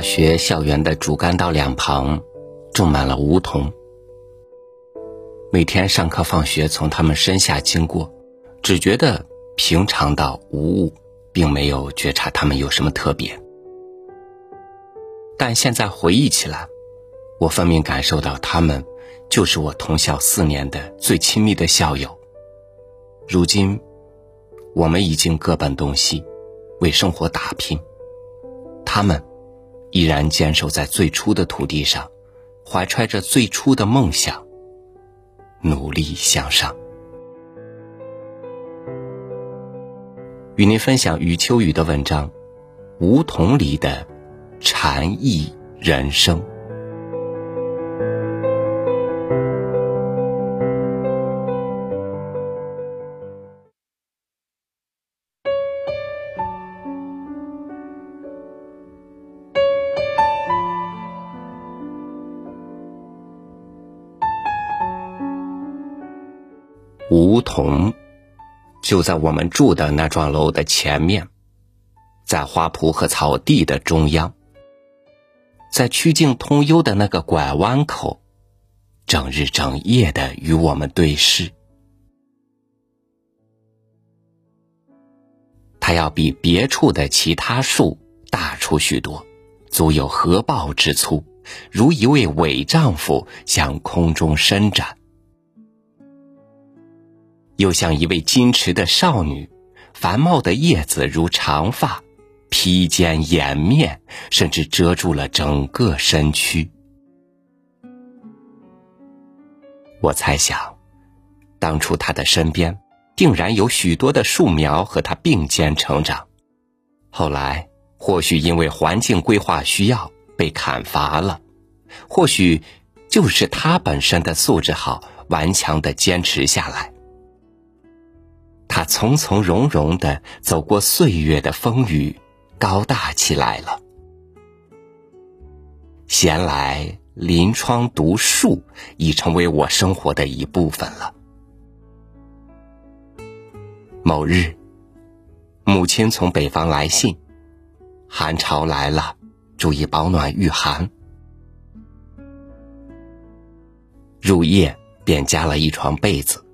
学校园的主干道两旁种满了梧桐。每天上课放学从他们身下经过，只觉得平常到无物，并没有觉察他们有什么特别。但现在回忆起来，我分明感受到他们就是我同校四年的最亲密的校友。如今，我们已经各奔东西，为生活打拼，他们依然坚守在最初的土地上，怀揣着最初的梦想。努力向上。与您分享余秋雨的文章《梧桐里的禅意人生》。梧桐就在我们住的那幢楼的前面，在花圃和草地的中央，在曲径通幽的那个拐弯口，整日整夜的与我们对视。它要比别处的其他树大出许多，足有合抱之粗，如一位伪丈夫向空中伸展。又像一位矜持的少女，繁茂的叶子如长发，披肩掩面，甚至遮住了整个身躯。我猜想，当初他的身边定然有许多的树苗和他并肩成长，后来或许因为环境规划需要被砍伐了，或许就是他本身的素质好，顽强的坚持下来。他从从容容的走过岁月的风雨，高大起来了。闲来临窗读树，已成为我生活的一部分了。某日，母亲从北方来信，寒潮来了，注意保暖御寒。入夜便加了一床被子。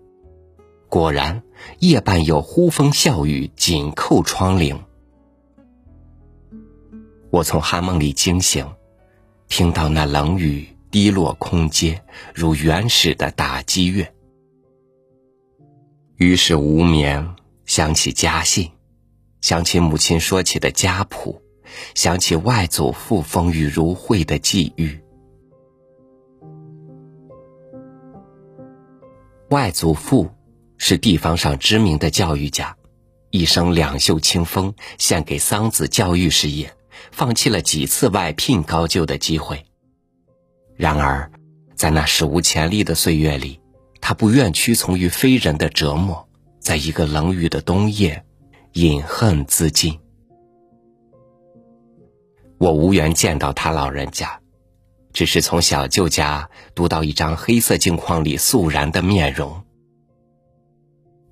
果然，夜半有呼风笑雨，紧扣窗棂。我从寒梦里惊醒，听到那冷雨滴落空阶，如原始的打击乐。于是无眠，想起家信，想起母亲说起的家谱，想起外祖父风雨如晦的际遇。外祖父。是地方上知名的教育家，一生两袖清风献给桑梓教育事业，放弃了几次外聘高就的机会。然而，在那史无前例的岁月里，他不愿屈从于非人的折磨，在一个冷雨的冬夜，饮恨自尽。我无缘见到他老人家，只是从小舅家读到一张黑色镜框里肃然的面容。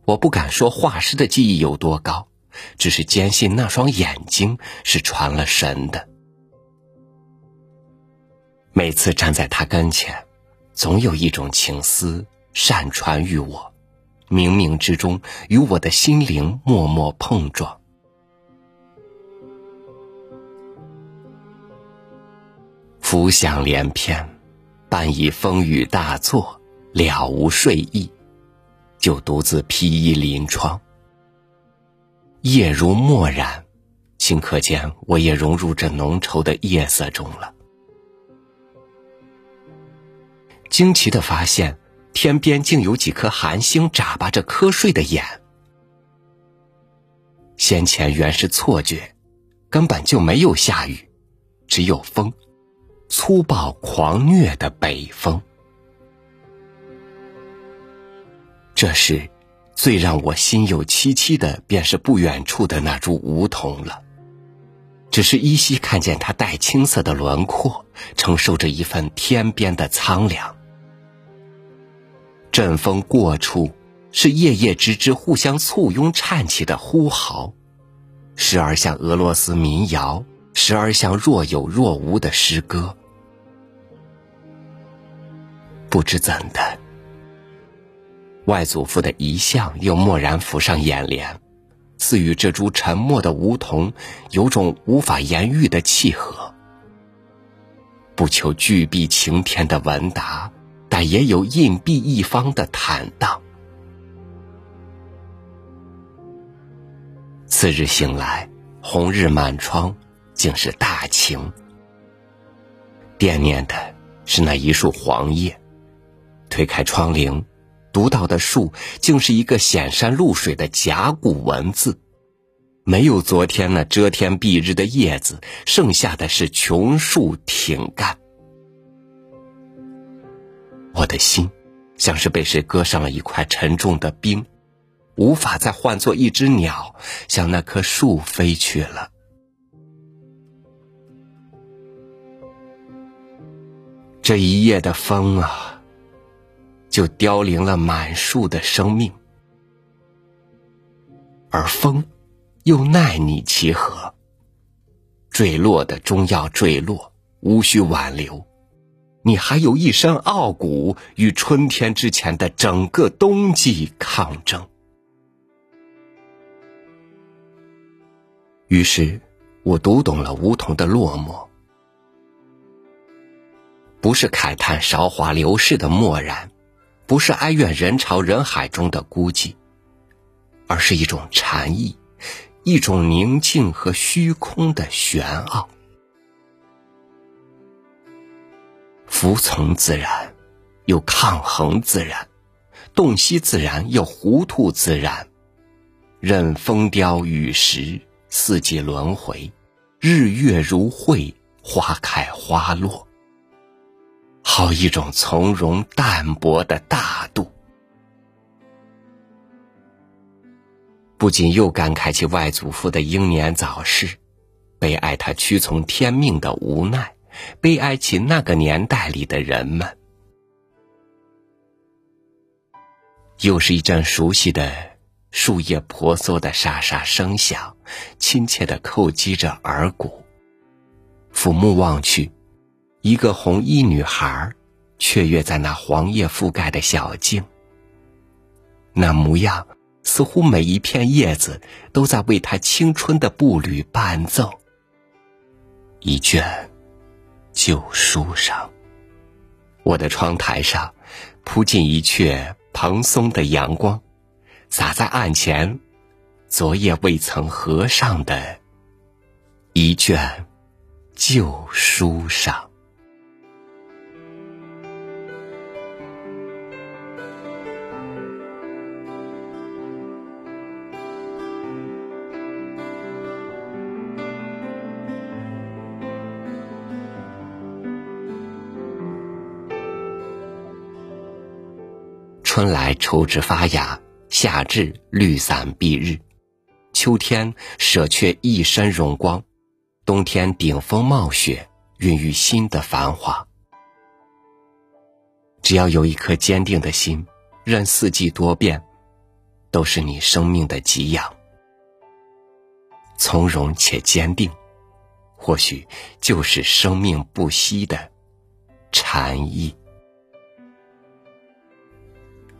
我不敢说画师的技艺有多高，只是坚信那双眼睛是传了神的。每次站在他跟前，总有一种情思善传于我，冥冥之中与我的心灵默默碰撞。浮想联翩，半以风雨大作，了无睡意。就独自披衣临窗，夜如墨染，顷刻间我也融入这浓稠的夜色中了。惊奇的发现，天边竟有几颗寒星眨巴着瞌睡的眼。先前原是错觉，根本就没有下雨，只有风，粗暴狂虐的北风。这时，最让我心有戚戚的，便是不远处的那株梧桐了。只是依稀看见它带青色的轮廓，承受着一份天边的苍凉。阵风过处，是叶叶枝枝互相簇拥颤起的呼号，时而像俄罗斯民谣，时而像若有若无的诗歌。不知怎的，外祖父的遗像又蓦然浮上眼帘，似与这株沉默的梧桐有种无法言喻的契合。不求巨璧擎天的文达，但也有隐蔽一方的坦荡。次日醒来，红日满窗，竟是大晴。惦念的是那一束黄叶。推开窗棂，读到的树竟是一个显山露水的甲骨文字，没有昨天那遮天蔽日的叶子，剩下的是琼树挺干。我的心，像是被谁割上了一块沉重的冰。无法再换作一只鸟向那棵树飞去了。这一夜的风啊，就凋零了满树的生命，而风又奈你其何？坠落的终要坠落，无需挽留。你还有一身傲骨，与春天之前的整个冬季抗争。于是，我读懂了梧桐的落寞，不是慨叹韶华流逝的漠然，不是哀怨人潮人海中的孤寂，而是一种禅意，一种宁静和虚空的玄奥。服从自然，又抗衡自然；洞悉自然，又糊涂自然；任风雕雨蚀。四季轮回，日月如晦，花开花落。好一种从容淡泊的大度。不仅又感慨起外祖父的英年早逝，悲哀他屈从天命的无奈，悲哀起那个年代里的人们。又是一阵熟悉的。树叶婆娑的沙沙声响，亲切的叩击着耳骨。俯目望去，一个红衣女孩雀跃在那黄叶覆盖的小径。那模样，似乎每一片叶子都在为她青春的步履伴奏。一卷旧书上，我的窗台上铺进一阙蓬松的阳光。洒在案前，昨夜未曾合上的一卷旧书上。春来抽枝发芽。夏至绿伞蔽日，秋天舍却一身荣光，冬天顶风冒雪，孕育新的繁华。只要有一颗坚定的心，任四季多变，都是你生命的给养。从容且坚定，或许就是生命不息的禅意。